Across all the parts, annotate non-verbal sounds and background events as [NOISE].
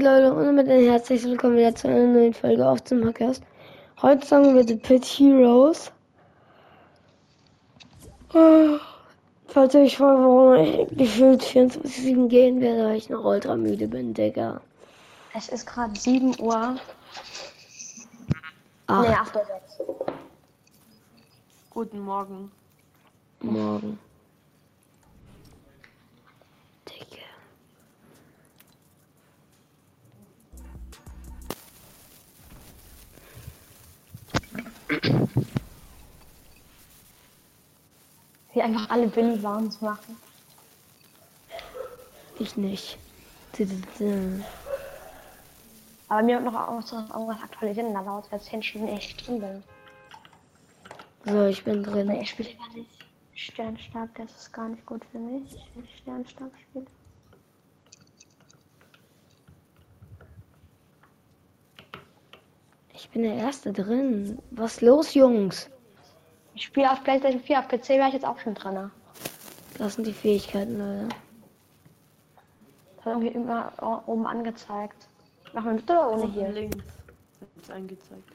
Leute und mit ein herzlich willkommen wieder zu einer neuen Folge auf dem Podcast. Heute sagen wir The Pit Heroes. Oh, falls ihr euch fragt, warum ich gefühlt 24-7 gehen werde, weil ich noch ultra müde bin, Digga. Es ist gerade 7 Uhr. Ach, Nee, 8 Uhr 6. Guten Morgen. morgen. Wie einfach alle Billy Warns machen. Ich nicht. Aber mir hat noch auch so irgendwas aktualisieren da laut, weil 10 Stunden echt drin bin. So, ich bin drin. ich spiele gar nicht. Sternstab, das ist gar nicht gut für mich. wenn ich Sternstab spiele. Ich bin der Erste drin. Was los, Jungs? Ich spiele auf PlayStation 4, auf PC wäre ich jetzt auch schon drin. Das sind die Fähigkeiten, Leute. Das hat irgendwie immer o- oben angezeigt. Machen wir mit oder ohne hier? links wird angezeigt.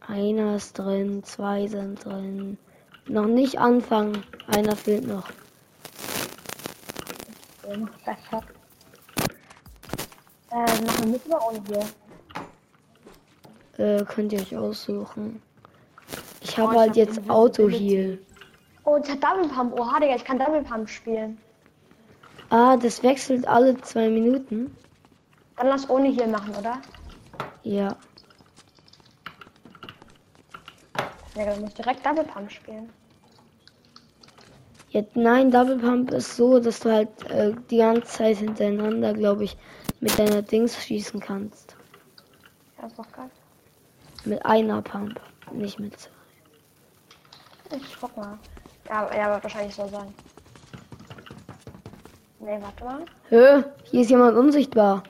Einer ist drin, zwei sind drin. Noch nicht anfangen. Einer fehlt noch. Besser. Äh, machen wir mit oder ohne hier? Äh, könnt ihr euch aussuchen. Ich Oh, habe ich halt hab jetzt Auto. Heal. Oh, ich hat Double Pump. Oha, Digga, ich kann Double Pump spielen. Ah, das wechselt alle zwei Minuten. Dann lass ohne hier machen, oder? Ja. Ja, dann muss direkt Double Pump spielen. Jetzt, nein, Double Pump ist so, dass du halt äh, die ganze Zeit hintereinander, glaube ich, mit deiner Dings schießen kannst. Ja, ist doch geil. Mit einer Pump, nicht mit zwei. Ich guck mal. Ja, ja, wird wahrscheinlich so sein. Nee, warte mal. Hö, hier ist jemand unsichtbar.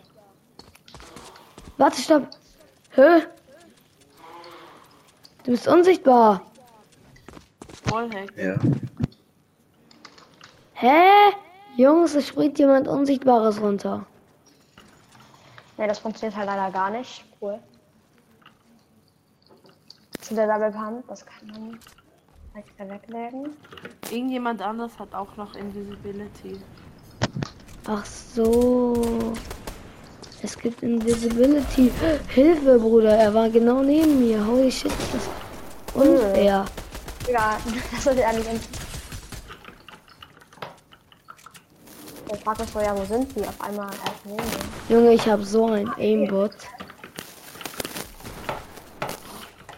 Warte, stopp. Hö. Du bist unsichtbar. Wallhack. Ja. Hä? Jungs, es springt jemand Unsichtbares runter. Nee, das funktioniert halt leider gar nicht. Cool. Zu der Double Pump, das kann man direkt weglegen. Irgendjemand anders hat auch noch Invisibility. Ach so. Es gibt Invisibility. Hilfe, Bruder. Er war genau neben mir. Holy shit. ist Das unfair. Ja, [LAUGHS] das sollte eigentlich nicht. Ich frag mich ja, wo sind die? Auf einmal mir. Junge, ich habe so ein Aimbot Ah,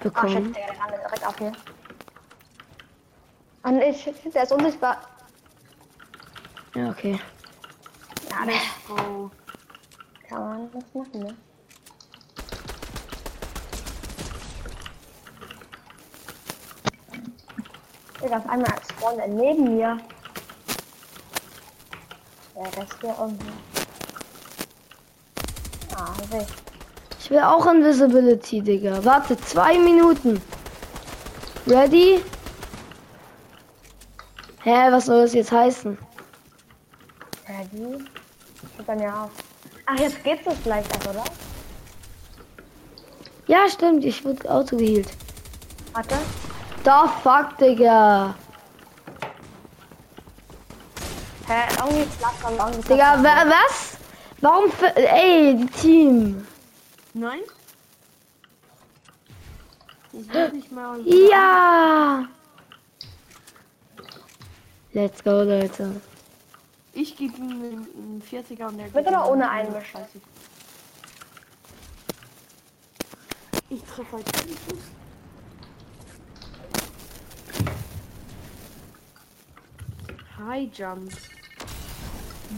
shit, bekommen. der landet direkt auf mir. Ah, shit, shit, der ist unsichtbar. Ja, okay. Ja, ne. Oh, Kann man das machen, ne? Digga, auf einmal spawnt er neben mir. Ja, das ist hier unten. Ah, weg. Ich will auch Invisibility, Digga. Warte, zwei Minuten. Ready? Hä, was soll das jetzt heißen? Ready? Hört bei mir auf. Ach, jetzt geht's es gleich ab, oder? Ja, stimmt. Ich wurde Auto geheilt. Warte. Da fuck, Digga. Hä, irgendwie klappt. Digga, wa was? Warum für, ey, die Team. Nein? Ich weiß nicht mal. Ja. Let's go, Leute. Ich gebe ihm einen einen 40er und der oder ihm ohne einen Einmischung? 30. Ich treffe halt keinen Schuss. High Jump.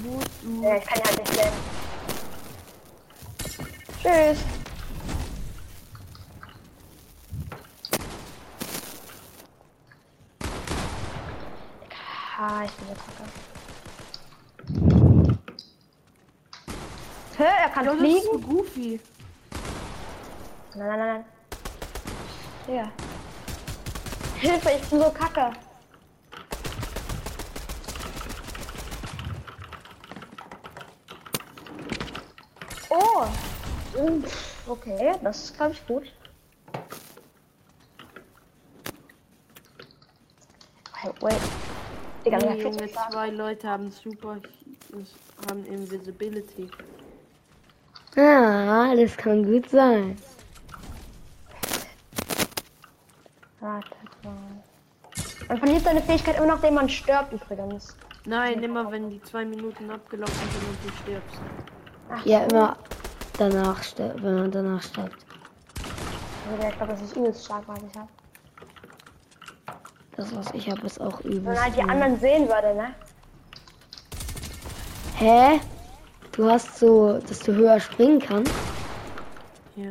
Wo du. Ja, ich kann ja halt nicht sehen. Tschüss. Ha, ich bin jetzt kacke. Hä, er kann Ja, das ist fliegen? so goofy. Nein, nein, nein. Digga. Hilfe, ich bin so kacke. Oh. Mm, Okay, das ist, glaube ich, gut. Hey, wait. Digga, Nee, Junge, zwei Leute haben super, haben Invisibility. Ah, das kann gut sein. Warte mal. Man verliert seine Fähigkeit immer nachdem man stirbt übrigens. Nein, immer wenn die zwei Minuten abgelaufen sind und du stirbst. Ach, Ja, immer danach stirbt, wenn man danach stirbt. Also, ich glaube, das ist übelst stark, was ich habe. Das, was ich habe, ist auch Wenn übel. man halt die anderen sehen würde, ne? Hä? Du hast so, dass du höher springen kannst? Ja.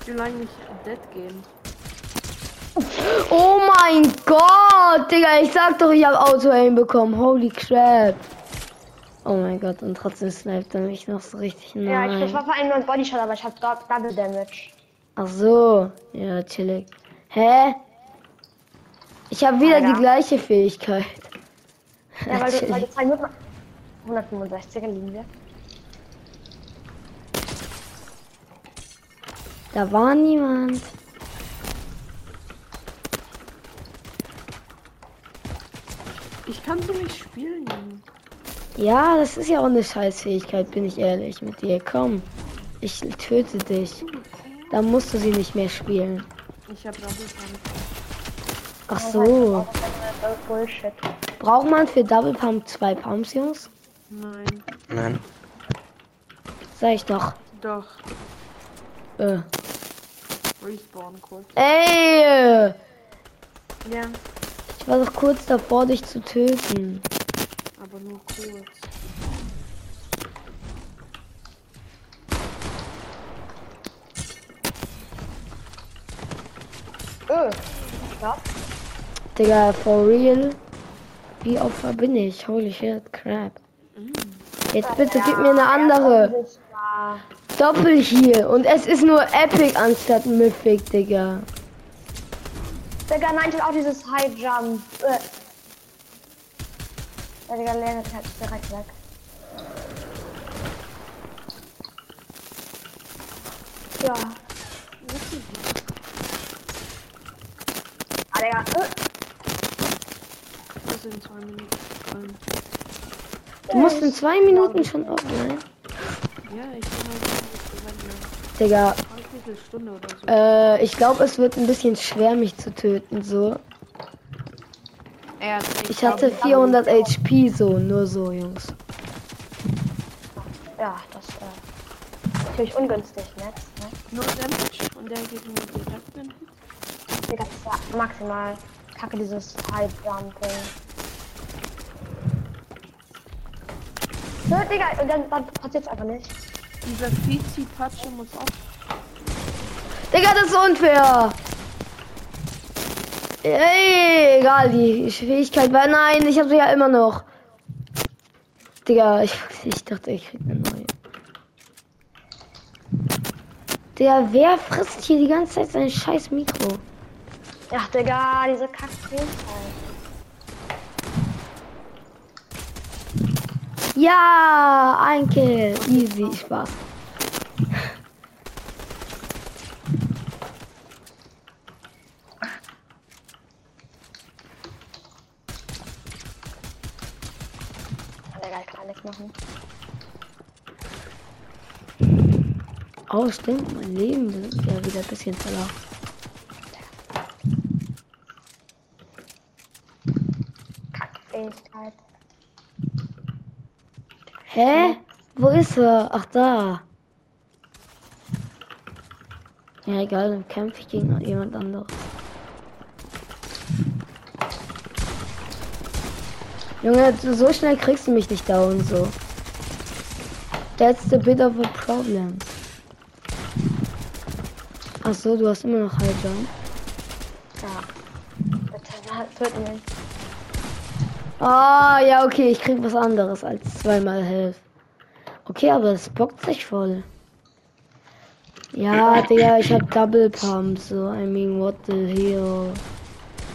Ich will eigentlich Dead gehen. Oh mein Gott, Digga, ich sag doch, ich habe Auto-Aim bekommen. Holy crap. Oh mein Gott, und trotzdem sniped er mich noch so richtig Ja, ich, war vor allem ein Bodyshot, aber ich habe Double Damage. Ach so, ja, chillig. Hä? Ich habe wieder Alter. die gleiche Fähigkeit. Ja, weil du, weil du zwei Minuten. 165er liegen wir. Da war niemand. Ich kann so nicht spielen. Ja, das ist ja auch eine Scheißfähigkeit, bin ich ehrlich mit dir. Komm, ich töte dich. Da musst du sie nicht mehr spielen. Ich hab Double Pump. Ach so. Ist Bullshit. Braucht man für Double Pump zwei Pumps, Jungs? Nein, Nein. Sag ich doch. doch. Äh. Respawn kurz. Ey! Ja, war doch kurz davor, dich zu töten. aber nur kurz. Öh. Ja. Digga, for real? Wie Opfer bin ich? Holy shit, crap. Jetzt bitte gib mir eine andere. Ja. Doppel hier. Und es ist nur Epic anstatt Mythic, Digga. Digga, nein, ich auch dieses High Jump. Äh. Ja, Digga, lerne halt direkt weg. Ja. Ah, Digga. Äh. Das sind zwei Minuten. Du musst in zwei Minuten schon offline. ja, ich bin halt nicht Digga, eine Stunde oder so. äh, ich glaube, es wird ein bisschen schwer, mich zu töten, so. Hat Ich hatte 400 HP, so, nur so, Jungs. Ja, das äh, natürlich ungünstig, ne? ne? Nur Damage und der geht nur direkt in Hit. Digga, das ist ja maximal kacke, dieses High Jumping. So, Digga, und dann, dann passiert's einfach nicht. Dieser Fizi-Patsche muss auch. Digga, das ist unfair. Ey, egal, die Fähigkeit war. Nein, ich habe sie ja immer noch. Digga, ich, ich dachte, ich krieg eine neue. Digga, wer frisst hier die ganze Zeit sein scheiß Mikro? Ja, Digga, diese Kackfähigkeit. Ja, ein Kill. Easy, Spaß. Oh, stimmt, mein Leben ist ja wieder ein bisschen verlaufen. Kackfähigkeit. Hä? Wo ist er? Ach, da. Ja, egal, dann kämpfe ich gegen jemand anderes. Junge, so schnell kriegst du mich nicht down, so. That's the bit of a problem. Ach so, du hast immer noch High Jump. Ja. Bitte, töten mich. Ah, ja, okay, ich krieg was anderes als zweimal Health. Okay, aber es bockt sich voll. Ja, [COUGHS] Digga, ich hab Double Pump, so, I mean, what the hell.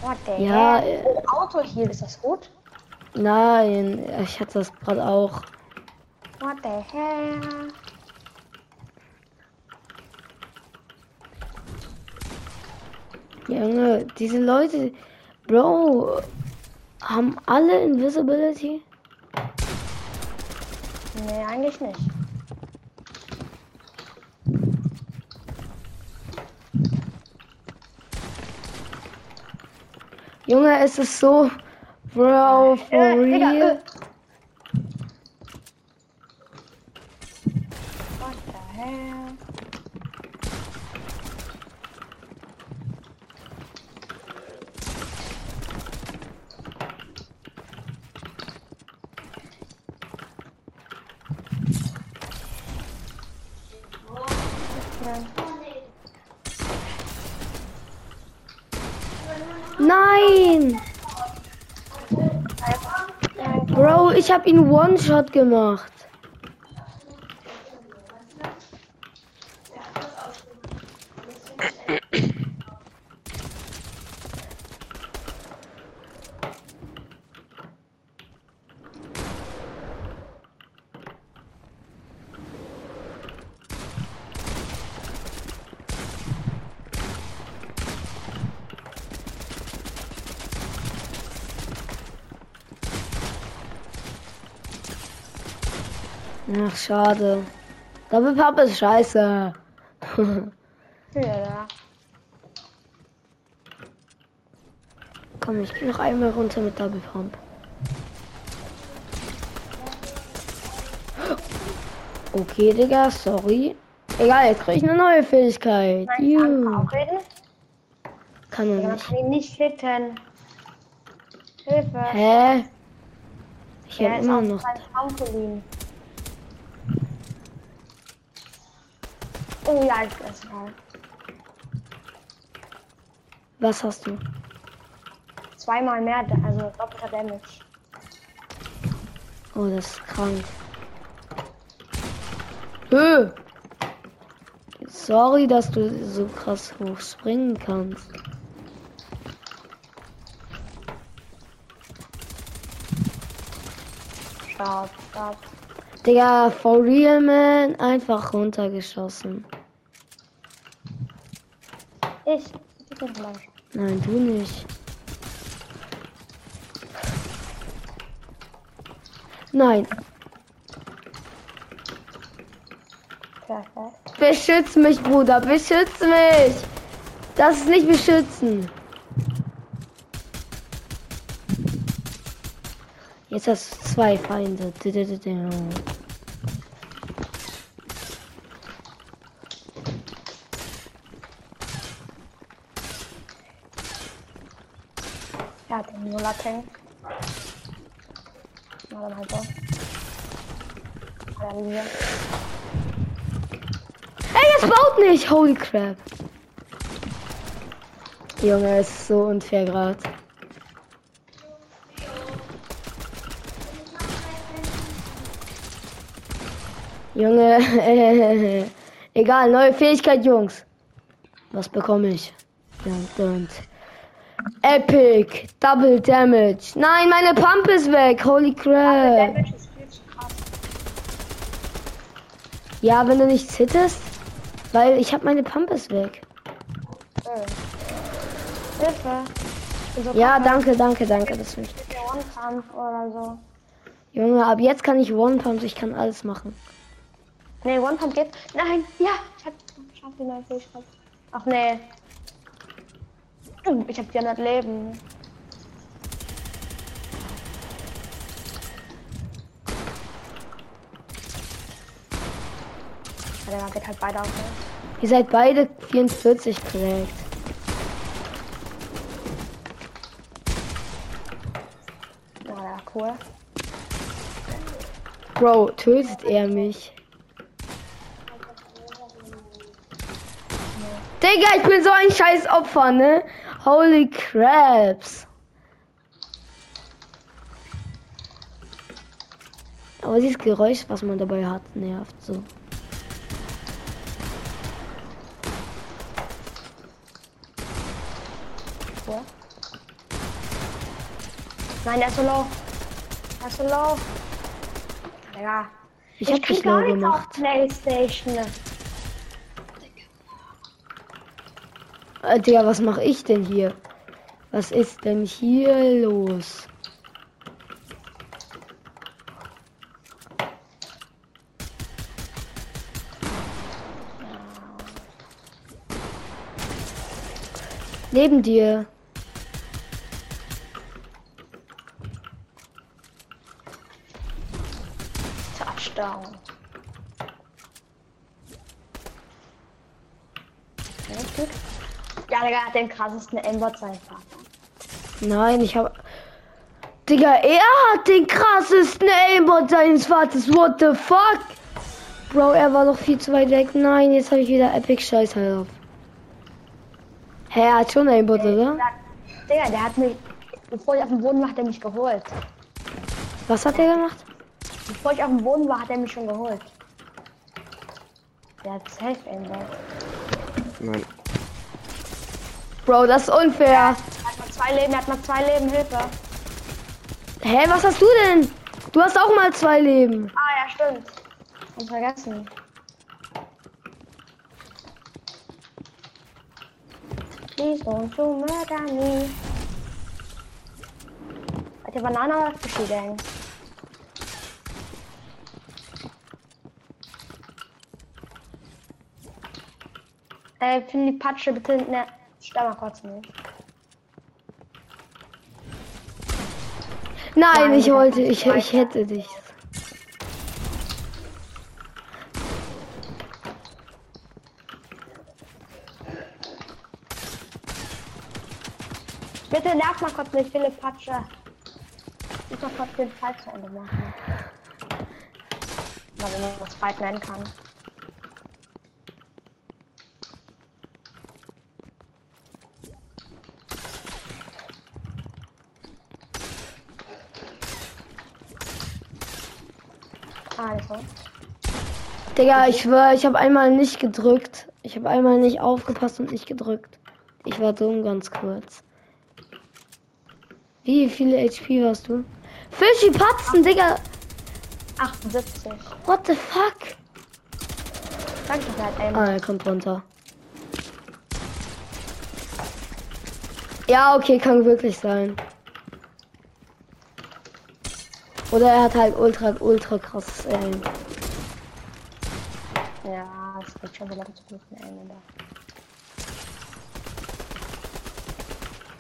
What the Ja, hell? Oh, Auto hier, ist das gut? Nein, ich hatte das gerade auch. What the hell? Junge, diese Leute, Bro, haben alle Invisibility? Nee, eigentlich nicht. Junge, es ist so, Bro, for Äh, Digga, real. äh. What the hell? Nein! Bro, ich hab ihn One-Shot gemacht. Ach, schade. Double Pump ist scheiße. Ja. Komm, ich geh noch einmal runter mit Double Pump. Okay, Digga, sorry. Egal, jetzt krieg ich eine neue Fähigkeit. Nein, kann Ja, er nicht. kann ihn nicht hitten. Hilfe. Hä? Ich Er hab immer noch. Trampolin. Oh ja, ich weiß mal. Was hast du? Zweimal mehr, also doppelter Damage. Oh, das ist krank. Hö! Sorry, dass du so krass hoch springen kannst. Stopp, stopp. Digga, for real, man. Einfach runtergeschossen. Ich. Ich bin gleich. Nein, du nicht. Nein, beschütz mich, Bruder, beschütz mich. Das ist nicht beschützen. Jetzt hast du zwei Feinde. Er hat den Nuller Tank. Na dann halt so. Dann hier. Ey, es baut nicht. Holy crap. Junge, es ist so unfair gerade. Junge, [LAUGHS] egal, neue Fähigkeit, Jungs. Was bekomme ich? Dun. Epic, Double Damage. Nein, meine Pump ist weg. Holy crap. Ja, wenn du nicht zitterst, weil ich habe meine Pump ist weg. Äh. Hilfe. Ich bin so Ja, danke, danke, danke. Das ist. Junge, ab jetzt kann ich One Pump, ich kann alles machen. Nee, One-Pump geht. Nein, ja. Ich hab, ich hab die neue Fähigkeit. Ach nee. Ich hab 400 Leben. Ja, geht halt beide auf. ne? Ihr seid beide 44 korrekt. Ja, ja, cool. Bro, tötet er mich? Digga, ich bin so ein scheiß Opfer, ne? Holy craps. Aber dieses Geräusch, was man dabei hat, nervt so. Nein, der ist so low. Hast du low? Ja. Ich hab krieg dich gar low gemacht. auf Playstation. Äh, Digga, was mache ich denn hier? Was ist denn hier los? Neben dir. Touchdown. Ja, gut. Ja, Digga hat den krassesten sein Vater. Nein, ich habe. Digga, er hat den krassesten Aimbot seines Vaters. What the fuck? Bro, er war doch viel zu weit weg. Nein, jetzt habe ich wieder Epic Scheiße auf. Hä, er hat schon Aimbot, oder? Digga, der hat mich, bevor ich auf dem Boden war, hat er mich geholt. Was hat er gemacht? Bevor ich auf dem Boden war, hat er mich schon geholt. Der hat safe Aimbot. Nein. Bro, das ist unfair. Er hat noch zwei Leben, er hat noch zwei Leben, Hilfe. Hä, was hast du denn? Du hast auch mal zwei Leben. Ah, ja, stimmt. Und vergessen. Please don't you murder me. Hat der Banane oder Fischi denn? Äh, finde die Patsche bitte, ne, stell mal kurz nicht. Nein, Nein, ich wollte, ich, ich hätte dich. Bitte nerv mal kurz nicht, Philipp Patsche. Ich muss mal kurz den Fall zu Ende machen. Weil wenn man das Fight nennen kann. Also. Digga, ich schwör, ich habe einmal nicht gedrückt. Ich habe einmal nicht aufgepasst und nicht gedrückt. Ich war dumm ganz kurz. Wie viele HP warst du? Fischi Patzen, Digga. 78. What the fuck? Danke, halt ey. Ah, er kommt runter. Ja, okay, kann wirklich sein. Oder er hat halt ultra, ultra krasses Aim. Ja, es geht schon wieder zu gut mit Aim, aber.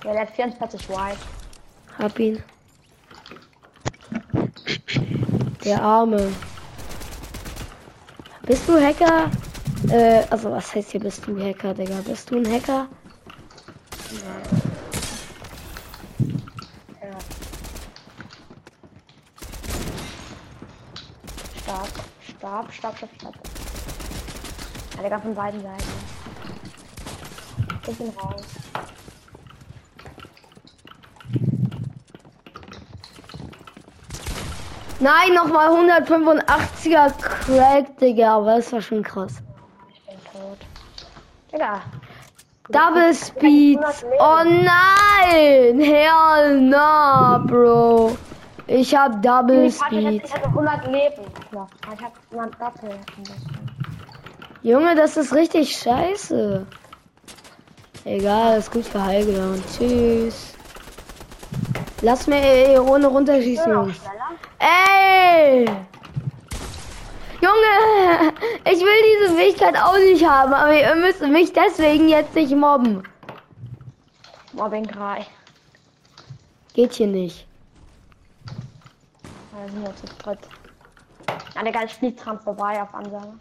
Ja, der hat 44 White. Hab ihn. Der Arme. Bist du Hacker? Äh, also was heißt hier bist du Hacker, Digga? Bist du ein Hacker? Ja. Stark, stark, stark, stark. Ja, Digga, von beiden Seiten. Ich bin raus. Nein, nochmal 185er Crack, Digga, aber das war schon krass. Ich bin tot. Digga. Double Speed. Oh nein! Hell no, Bro. Ich hab Double Ich hatte, Speed. ich hatte 100 Leben noch. Ich hab 100 Doppel. Junge, das ist richtig scheiße. Egal, ist gut für Heilgeland. Tschüss. Lass mir eh ohne runterschießen, Noch Jungs. Ey! Junge, ich will diese Fähigkeit auch nicht haben, aber ihr müsst mich deswegen jetzt nicht mobben. Mobbing 3. Geht hier nicht. Da sind wir zu dritt. Ja, Digga, ich flieg dran vorbei auf Ansage.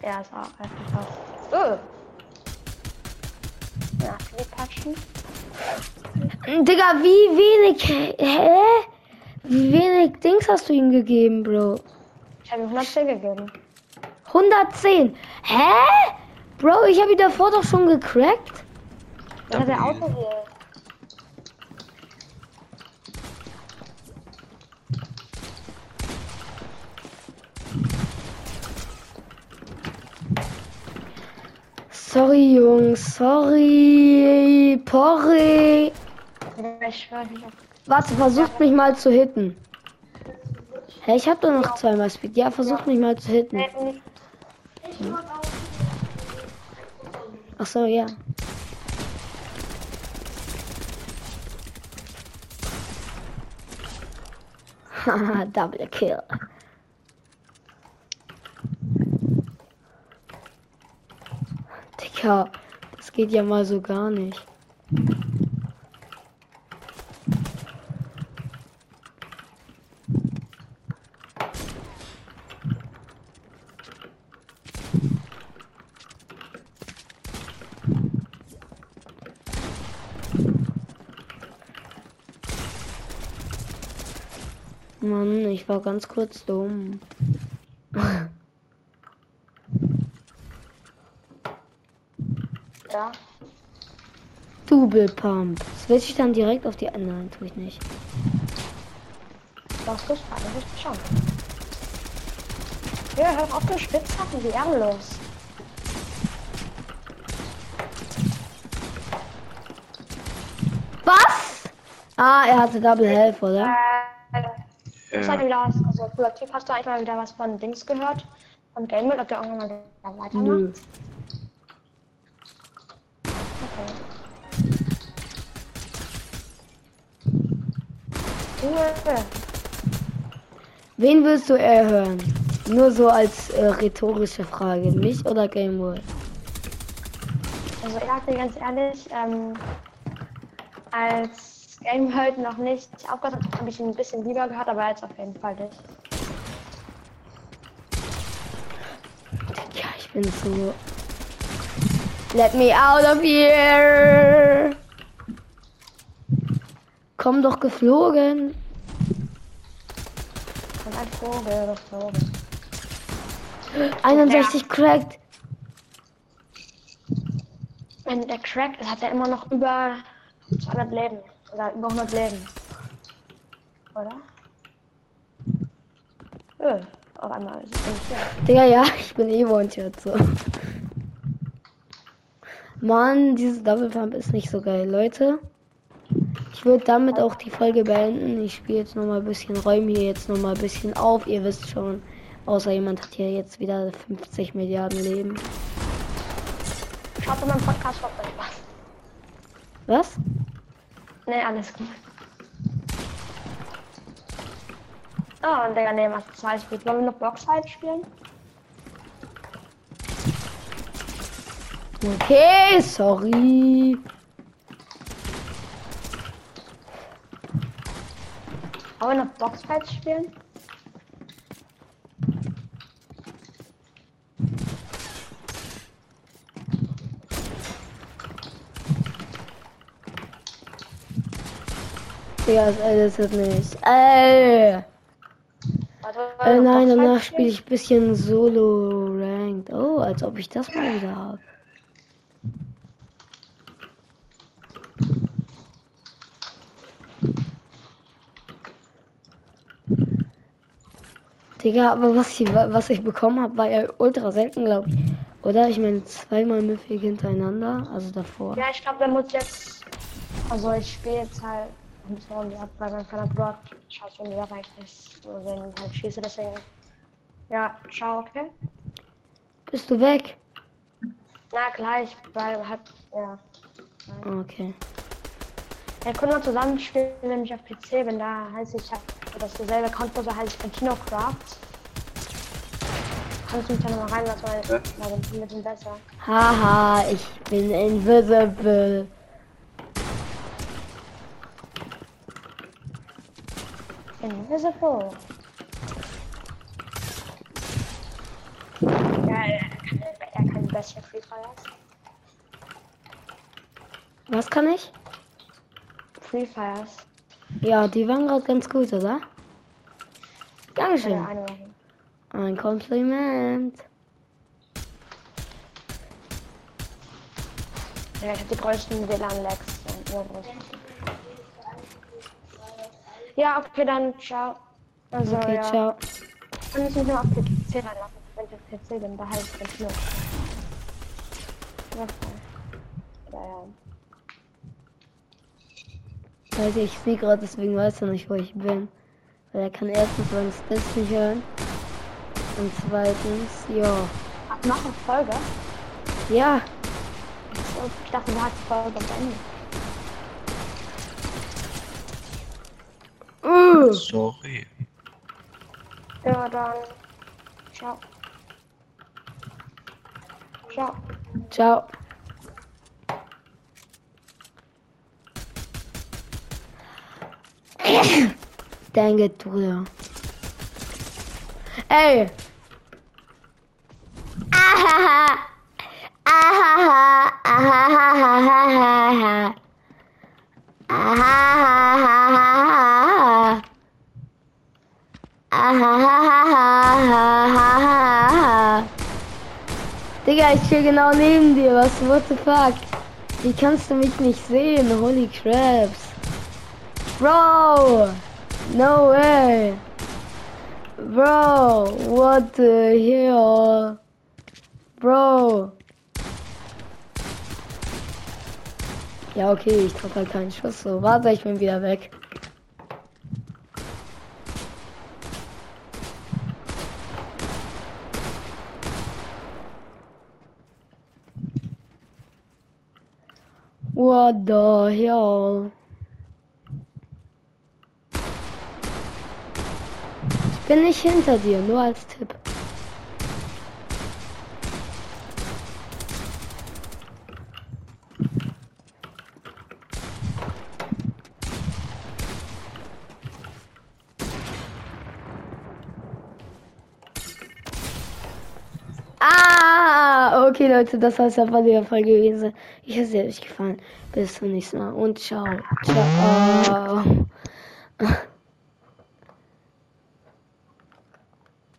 Er ist auch einfach. Oh. Ja, die patschen. Digga, wie wenig. Hä? Wie wenig Dings hast du ihm gegeben, Bro? Ich habe ihm 110 gegeben. 110. Hä? Bro, ich habe ihn davor doch schon gecrackt. Ja, der Auto. Sorry, Jungs. Sorry. Porri. Warte, versucht mich mal zu hitten. Hä, ich hab doch noch zweimal Speed. Ja, versucht mich mal zu hitten. Ach so, ja. Haha, [LAUGHS] Double Kill. Digga, das geht ja mal so gar nicht. Mann, ich war ganz kurz dumm. [LAUGHS] ja. Double Pump. Switch ich dann direkt auf die anderen, tue ich nicht. Das ist eigentlich schon. Ja, hör auf den Spitzhacken, wie ehrenlos. Was? Ah, er hatte Double Health, oder? Äh, hast du Ja. wieder was, also cooler Typ, hast du eigentlich mal wieder was von Dings gehört? Von Gamemode, ob der irgendwann mal weitermacht? Nö. Okay. Cool. Wen willst du eher hören? Nur so als äh, rhetorische Frage. Mich oder Game Boy? Also ich sag dir ganz ehrlich, ähm, als Game heute noch nicht aufgehört hat, habe ich ihn ein bisschen lieber gehört, aber jetzt auf jeden Fall nicht. Ja, ich bin so. Let me out of here! Komm doch geflogen. Und ein Vogel geflogen. 61 cracked. Wenn der Crack ist, hat er immer noch über 200 Leben. Oder über 100 Leben. Oder? Öh, auf einmal ist es. Digga, ja, [LAUGHS] ich bin eh One-Shot so. Mann, dieses Double Pump ist nicht so geil, Leute. Ich würde damit auch die Folge beenden. Ich spiele jetzt noch mal ein bisschen, räume hier jetzt noch mal ein bisschen auf. Ihr wisst schon, außer jemand hat hier jetzt wieder 50 Milliarden Leben. Schaut in meinem Podcast vorbei. Was? Nee, alles gut. Oh, und Digga, nee, was zwei spielt. Wollen wir noch Boxfight spielen? Okay, sorry. Wollen wir noch Boxfight spielen? Digga, das wird nicht. Äh, Warte, wollen äh nein, danach spiele ich ein bisschen Solo Ranked. Oh, als ob ich das mal wieder habe. Digga, aber was ich, was ich bekommen habe, war ja ultra selten, glaube ich. Oder? Ich meine, zweimal Mythic hintereinander, also davor. Ja, ich glaube, der muss jetzt. Also, ich spiele jetzt halt. Ein bisschen ab, weil mein kleiner Bruder schaut schon wieder reicht nicht. So, wenn ich halt schieße, deswegen. Ja, ciao, okay? Bist du weg? Na, gleich, weil halt. Ja. Okay. Wir können noch zusammen spielen, nämlich auf PC, wenn da heißt ich habe das dieselbe Konto, so heißt ich Contino Craft. Kannst du mich da nochmal reinlassen, weil Ja. ja, dann sind wir sind besser. Haha, ich bin invisible. Invisible. Ja, er kann, er kann besser Free Fire. Was kann ich? Free Fires. Ja, die waren gerade ganz gut, oder? Dankeschön. Ein Kompliment. Ja, ich hab die größten WLAN-Lags. Ja, okay, dann ciao. Also, Okay, ja. ciao. Dann müssen wir nur auf PC reinlassen, wenn ich auf PC bin, da heißt es nur. Ja, ja. Also ich sehe gerade, deswegen weiß er nicht, wo ich bin. Weil er kann erstens seinen Stats nicht hören. Und zweitens, ja. Ach, noch eine Folge? Ja, So, Ich dachte, du hast die Folge beendet. Uh, Sorry. Ja, dann. Ciao. Ciao. ciao. [COUGHS] Dang it, Bruder. Ey! Ich stehe genau neben dir. Was, what the fuck? Wie kannst du mich nicht sehen? Holy craps. Bro! No way! Bro, what the hell? Bro! Ja, okay, ich treffe halt keinen Schuss. So, warte, ich bin wieder weg. What the hell? Ich bin nicht hinter dir, nur als Tipp. Leute, das war's ja von der Folge gewesen. Ich hoffe, es hat euch gefallen. Bis zum nächsten Mal und ciao. Ciao.